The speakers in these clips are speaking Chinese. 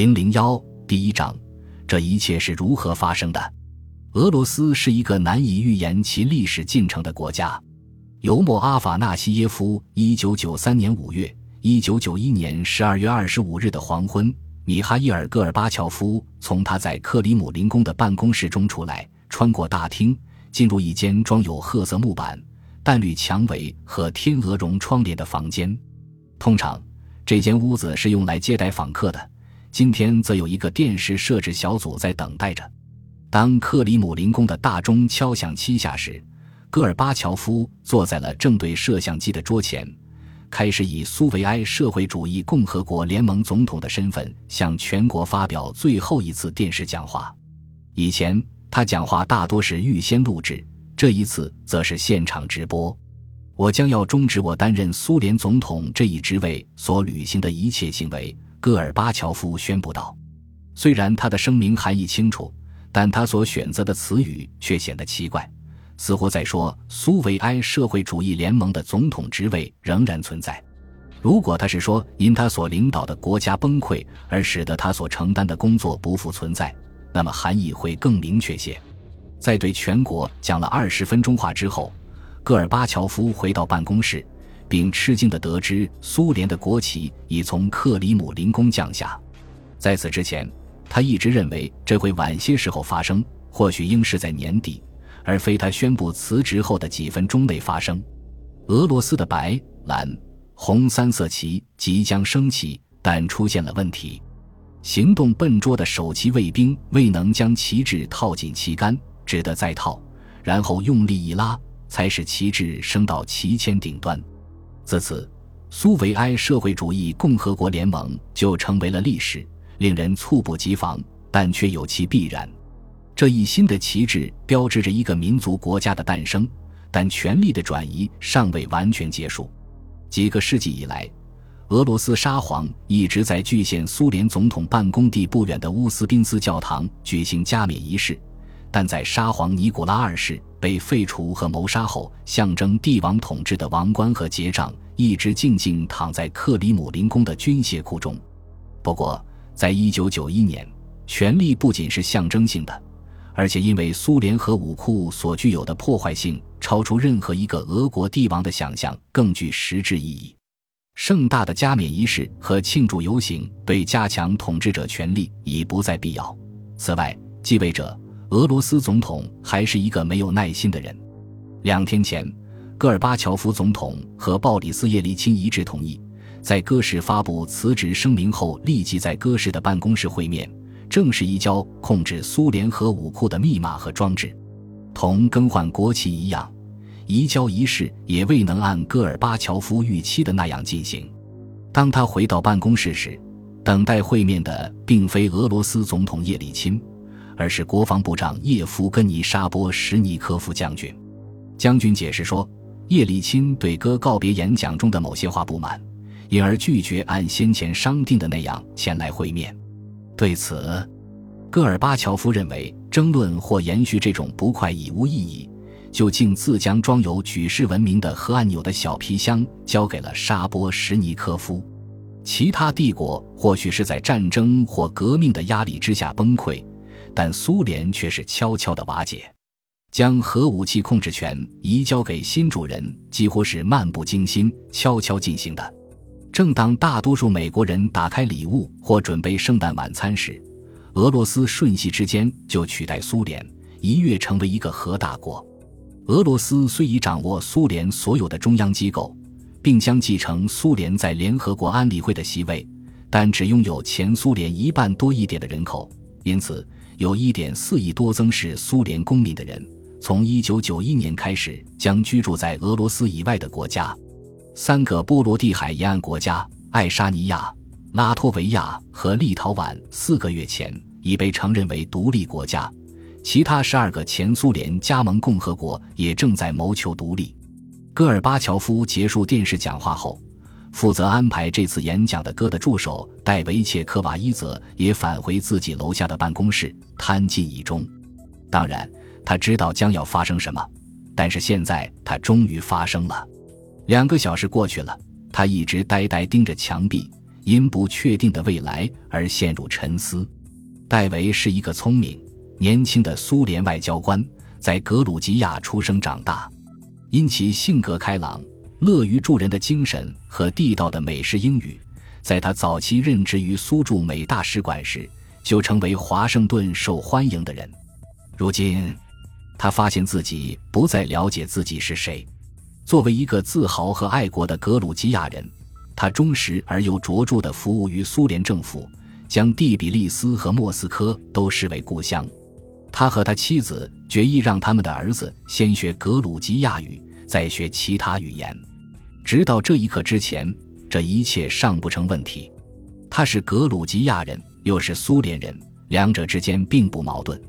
零零幺第一章，这一切是如何发生的？俄罗斯是一个难以预言其历史进程的国家。尤莫阿法纳西耶夫，一九九三年五月，一九九一年十二月二十五日的黄昏，米哈伊尔·戈尔巴乔夫从他在克里姆林宫的办公室中出来，穿过大厅，进入一间装有褐色木板、淡绿墙围和天鹅绒窗帘的房间。通常，这间屋子是用来接待访客的。今天则有一个电视摄制小组在等待着。当克里姆林宫的大钟敲响七下时，戈尔巴乔夫坐在了正对摄像机的桌前，开始以苏维埃社会主义共和国联盟总统的身份向全国发表最后一次电视讲话。以前他讲话大多是预先录制，这一次则是现场直播。我将要终止我担任苏联总统这一职位所履行的一切行为。戈尔巴乔夫宣布道：“虽然他的声明含义清楚，但他所选择的词语却显得奇怪，似乎在说苏维埃社会主义联盟的总统职位仍然存在。如果他是说因他所领导的国家崩溃而使得他所承担的工作不复存在，那么含义会更明确些。”在对全国讲了二十分钟话之后，戈尔巴乔夫回到办公室。并吃惊地得知，苏联的国旗已从克里姆林宫降下。在此之前，他一直认为这会晚些时候发生，或许应是在年底，而非他宣布辞职后的几分钟内发生。俄罗斯的白、蓝、红三色旗即将升起，但出现了问题：行动笨拙的首旗卫兵未能将旗帜套进旗杆，只得再套，然后用力一拉，才使旗帜升到旗签顶端。自此，苏维埃社会主义共和国联盟就成为了历史，令人猝不及防，但却有其必然。这一新的旗帜标志着一个民族国家的诞生，但权力的转移尚未完全结束。几个世纪以来，俄罗斯沙皇一直在距现苏联总统办公地不远的乌斯宾斯教堂举行加冕仪式。但在沙皇尼古拉二世被废除和谋杀后，象征帝王统治的王冠和结账一直静静躺在克里姆林宫的军械库中。不过，在一九九一年，权力不仅是象征性的，而且因为苏联核武库所具有的破坏性超出任何一个俄国帝王的想象，更具实质意义。盛大的加冕仪式和庆祝游行对加强统治者权力已不再必要。此外，继位者。俄罗斯总统还是一个没有耐心的人。两天前，戈尔巴乔夫总统和鲍里斯·叶利钦一致同意，在戈氏发布辞职声明后，立即在戈氏的办公室会面，正式移交控制苏联核武库的密码和装置。同更换国旗一样，移交仪式也未能按戈尔巴乔夫预期的那样进行。当他回到办公室时，等待会面的并非俄罗斯总统叶利钦。而是国防部长叶夫根尼·沙波什尼科夫将军。将军解释说，叶利钦对哥告别演讲中的某些话不满，因而拒绝按先前商定的那样前来会面。对此，戈尔巴乔夫认为争论或延续这种不快已无意义，就径自将装有举世闻名的核按钮的小皮箱交给了沙波什尼科夫。其他帝国或许是在战争或革命的压力之下崩溃。但苏联却是悄悄的瓦解，将核武器控制权移交给新主人，几乎是漫不经心、悄悄进行的。正当大多数美国人打开礼物或准备圣诞晚餐时，俄罗斯瞬息之间就取代苏联，一跃成为一个核大国。俄罗斯虽已掌握苏联所有的中央机构，并将继承苏联在联合国安理会的席位，但只拥有前苏联一半多一点的人口，因此。有1.4亿多增是苏联公民的人，从1991年开始将居住在俄罗斯以外的国家。三个波罗的海沿岸国家——爱沙尼亚、拉脱维亚和立陶宛——四个月前已被承认为独立国家。其他十二个前苏联加盟共和国也正在谋求独立。戈尔巴乔夫结束电视讲话后。负责安排这次演讲的哥的助手戴维切科瓦伊泽也返回自己楼下的办公室，贪尽意中。当然，他知道将要发生什么，但是现在他终于发生了。两个小时过去了，他一直呆呆盯着墙壁，因不确定的未来而陷入沉思。戴维是一个聪明、年轻的苏联外交官，在格鲁吉亚出生长大。因其性格开朗、乐于助人的精神和地道的美式英语，在他早期任职于苏驻美大使馆时，就成为华盛顿受欢迎的人。如今，他发现自己不再了解自己是谁。作为一个自豪和爱国的格鲁吉亚人，他忠实而又卓著地服务于苏联政府，将第比利斯和莫斯科都视为故乡。他和他妻子决意让他们的儿子先学格鲁吉亚语，再学其他语言。直到这一刻之前，这一切尚不成问题。他是格鲁吉亚人，又是苏联人，两者之间并不矛盾。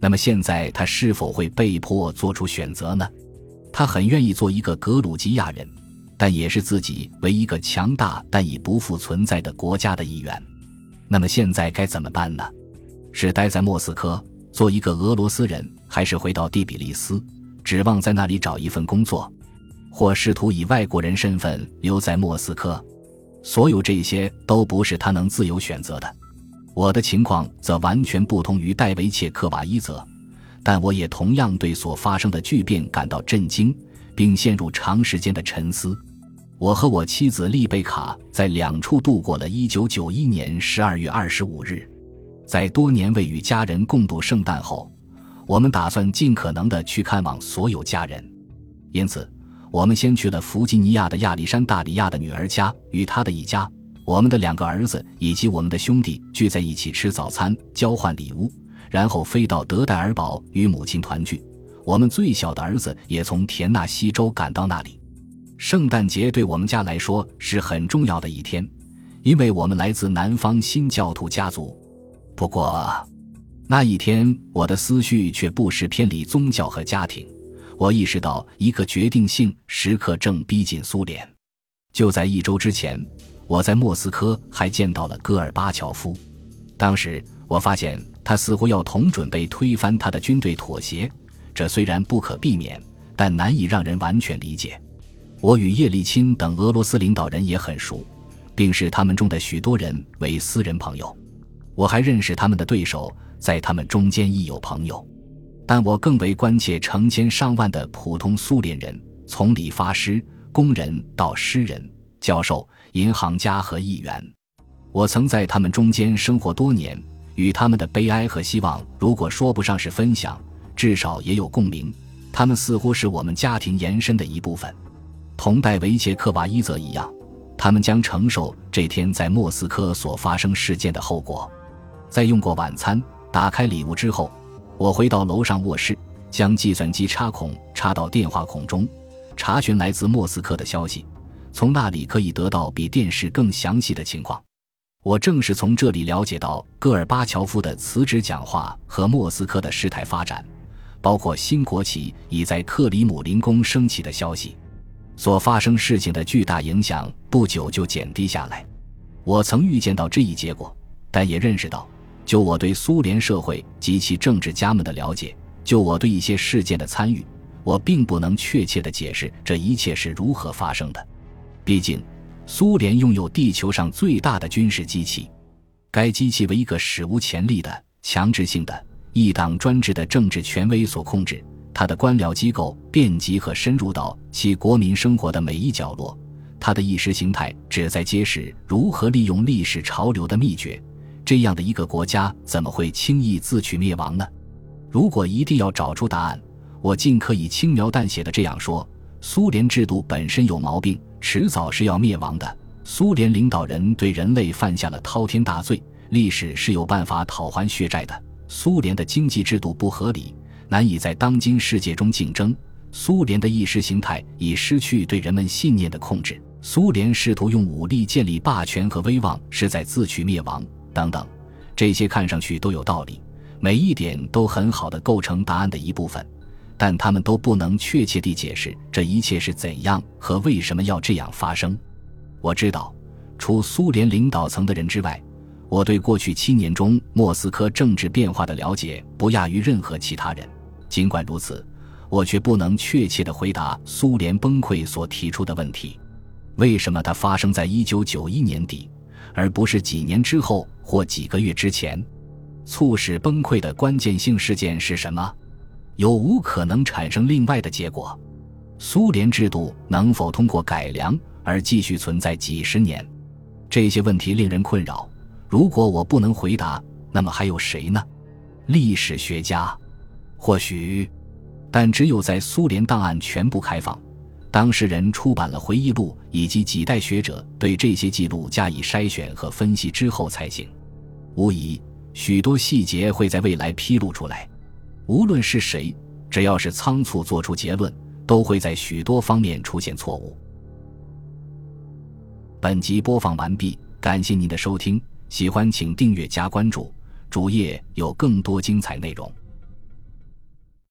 那么现在他是否会被迫做出选择呢？他很愿意做一个格鲁吉亚人，但也是自己为一个强大但已不复存在的国家的一员。那么现在该怎么办呢？是待在莫斯科做一个俄罗斯人，还是回到第比利斯，指望在那里找一份工作，或试图以外国人身份留在莫斯科？所有这些都不是他能自由选择的。我的情况则完全不同于戴维切克瓦伊泽，但我也同样对所发生的巨变感到震惊，并陷入长时间的沉思。我和我妻子丽贝卡在两处度过了1991年12月25日，在多年未与家人共度圣诞后，我们打算尽可能的去看望所有家人，因此，我们先去了弗吉尼亚的亚历山大里亚的女儿家，与她的一家。我们的两个儿子以及我们的兄弟聚在一起吃早餐，交换礼物，然后飞到德代尔堡与母亲团聚。我们最小的儿子也从田纳西州赶到那里。圣诞节对我们家来说是很重要的一天，因为我们来自南方新教徒家族。不过，那一天我的思绪却不时偏离宗教和家庭。我意识到一个决定性时刻正逼近苏联。就在一周之前。我在莫斯科还见到了戈尔巴乔夫，当时我发现他似乎要同准备推翻他的军队妥协，这虽然不可避免，但难以让人完全理解。我与叶利钦等俄罗斯领导人也很熟，并视他们中的许多人为私人朋友。我还认识他们的对手，在他们中间亦有朋友，但我更为关切成千上万的普通苏联人，从理发师、工人到诗人、教授。银行家和议员，我曾在他们中间生活多年，与他们的悲哀和希望，如果说不上是分享，至少也有共鸣。他们似乎是我们家庭延伸的一部分，同戴维切克瓦伊泽一样，他们将承受这天在莫斯科所发生事件的后果。在用过晚餐、打开礼物之后，我回到楼上卧室，将计算机插孔插到电话孔中，查询来自莫斯科的消息。从那里可以得到比电视更详细的情况。我正是从这里了解到戈尔巴乔夫的辞职讲话和莫斯科的事态发展，包括新国旗已在克里姆林宫升起的消息。所发生事情的巨大影响不久就减低下来。我曾预见到这一结果，但也认识到，就我对苏联社会及其政治家们的了解，就我对一些事件的参与，我并不能确切地解释这一切是如何发生的。毕竟，苏联拥有地球上最大的军事机器，该机器为一个史无前例的强制性的一党专制的政治权威所控制。它的官僚机构遍及和深入到其国民生活的每一角落。它的意识形态旨在揭示如何利用历史潮流的秘诀。这样的一个国家怎么会轻易自取灭亡呢？如果一定要找出答案，我尽可以轻描淡写的这样说。苏联制度本身有毛病，迟早是要灭亡的。苏联领导人对人类犯下了滔天大罪，历史是有办法讨还血债的。苏联的经济制度不合理，难以在当今世界中竞争。苏联的意识形态已失去对人们信念的控制。苏联试图用武力建立霸权和威望，是在自取灭亡。等等，这些看上去都有道理，每一点都很好的构成答案的一部分。但他们都不能确切地解释这一切是怎样和为什么要这样发生。我知道，除苏联领导层的人之外，我对过去七年中莫斯科政治变化的了解不亚于任何其他人。尽管如此，我却不能确切地回答苏联崩溃所提出的问题：为什么它发生在一九九一年底，而不是几年之后或几个月之前。促使崩溃的关键性事件是什么？有无可能产生另外的结果？苏联制度能否通过改良而继续存在几十年？这些问题令人困扰。如果我不能回答，那么还有谁呢？历史学家，或许，但只有在苏联档案全部开放。当事人出版了回忆录，以及几代学者对这些记录加以筛选和分析之后才行。无疑，许多细节会在未来披露出来。无论是谁，只要是仓促做出结论，都会在许多方面出现错误。本集播放完毕，感谢您的收听，喜欢请订阅加关注，主页有更多精彩内容。